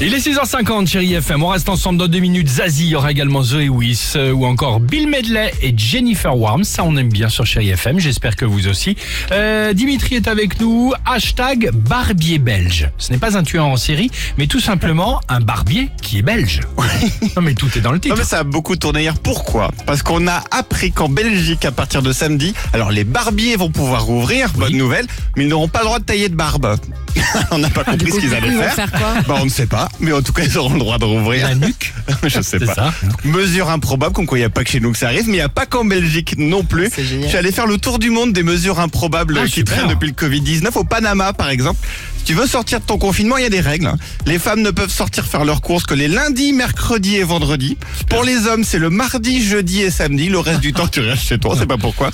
Il est 6h50, chérie FM. On reste ensemble dans deux minutes. Zazie, il y aura également Zoé Wiss euh, ou encore Bill Medley et Jennifer Warm. Ça, on aime bien sur chérie FM. J'espère que vous aussi. Euh, Dimitri est avec nous. Hashtag barbier belge. Ce n'est pas un tueur en série, mais tout simplement un barbier qui est belge. non, mais tout est dans le Non titre. mais ça a beaucoup tourné hier. Pourquoi? Parce qu'on a appris qu'en Belgique, à partir de samedi, alors les barbiers vont pouvoir rouvrir, bonne nouvelle, mais ils n'auront pas le droit de tailler de barbe. on n'a pas compris ce qu'ils allaient faire. faire quoi? Bah on ne sait pas, mais en tout cas ils auront le droit de rouvrir. La nuque. Je sais pas. ça. Mesure improbable, comme quoi il n'y a pas que chez nous que ça arrive, mais il n'y a pas qu'en Belgique non plus. C'est génial. Je suis allé faire le tour du monde des mesures improbables Ah, qui traînent depuis le Covid-19. Au Panama, par exemple, si tu veux sortir de ton confinement, il y a des règles. hein. Les femmes ne peuvent sortir faire leurs courses que les lundis, mercredis et vendredis. Pour les hommes, c'est le mardi, jeudi et samedi. Le reste du temps, tu restes chez toi, on sait pas pourquoi.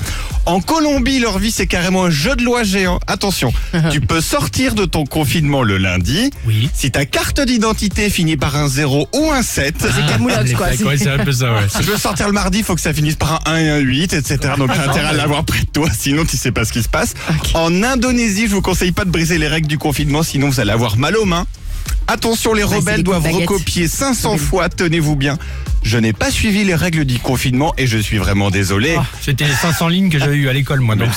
En Colombie, leur vie, c'est carrément un jeu de loi géant. Attention, tu peux sortir de ton confinement le lundi. Oui. Si ta carte d'identité finit par un 0 ou un 7, C'est camoulox, quoi. Ah, Ouais, c'est un peu ça, ouais. si tu veux sortir le mardi, il faut que ça finisse par un 1 et un 8, etc. Donc t'as intérêt à l'avoir près de toi, sinon tu sais pas ce qui se passe. En Indonésie, je vous conseille pas de briser les règles du confinement, sinon vous allez avoir mal aux mains. Attention, les rebelles doivent recopier 500 fois, tenez-vous bien. Je n'ai pas suivi les règles du confinement et je suis vraiment désolé. Ah, C'était les 500 lignes que j'avais eues à l'école, moi. Donc,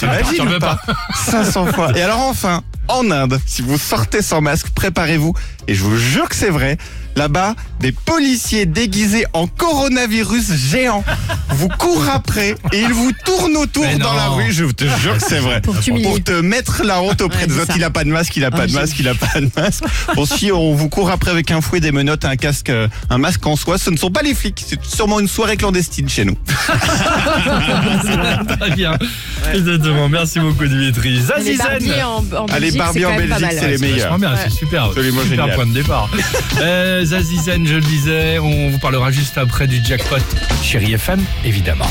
veux ou pas. 500 fois. Et alors enfin, en Inde, si vous sortez sans masque, préparez-vous. Et je vous jure que c'est vrai. Là-bas, des policiers déguisés en coronavirus géant vous courent après et ils vous tournent autour dans la rue. Je te jure que c'est vrai. Pour te mettre la honte auprès Ouais, des autres. ça. Il a pas de masque, il a pas Ah, de j'ai masque, il a pas de masque. Bon, si on vous court après avec un fouet, des menottes, un casque, euh, un masque en soie, ce ne sont pas les flics. C'est sûrement une soirée clandestine chez nous. Très bien. Exactement. Merci beaucoup, Dimitri. Les Zazie Zen. barbiers en, Belgique, c'est les meilleurs. bien, c'est super. Absolument super génial. point de départ. euh, Zazie Zen, je le disais, on vous parlera juste après du jackpot. Chérie FM, évidemment.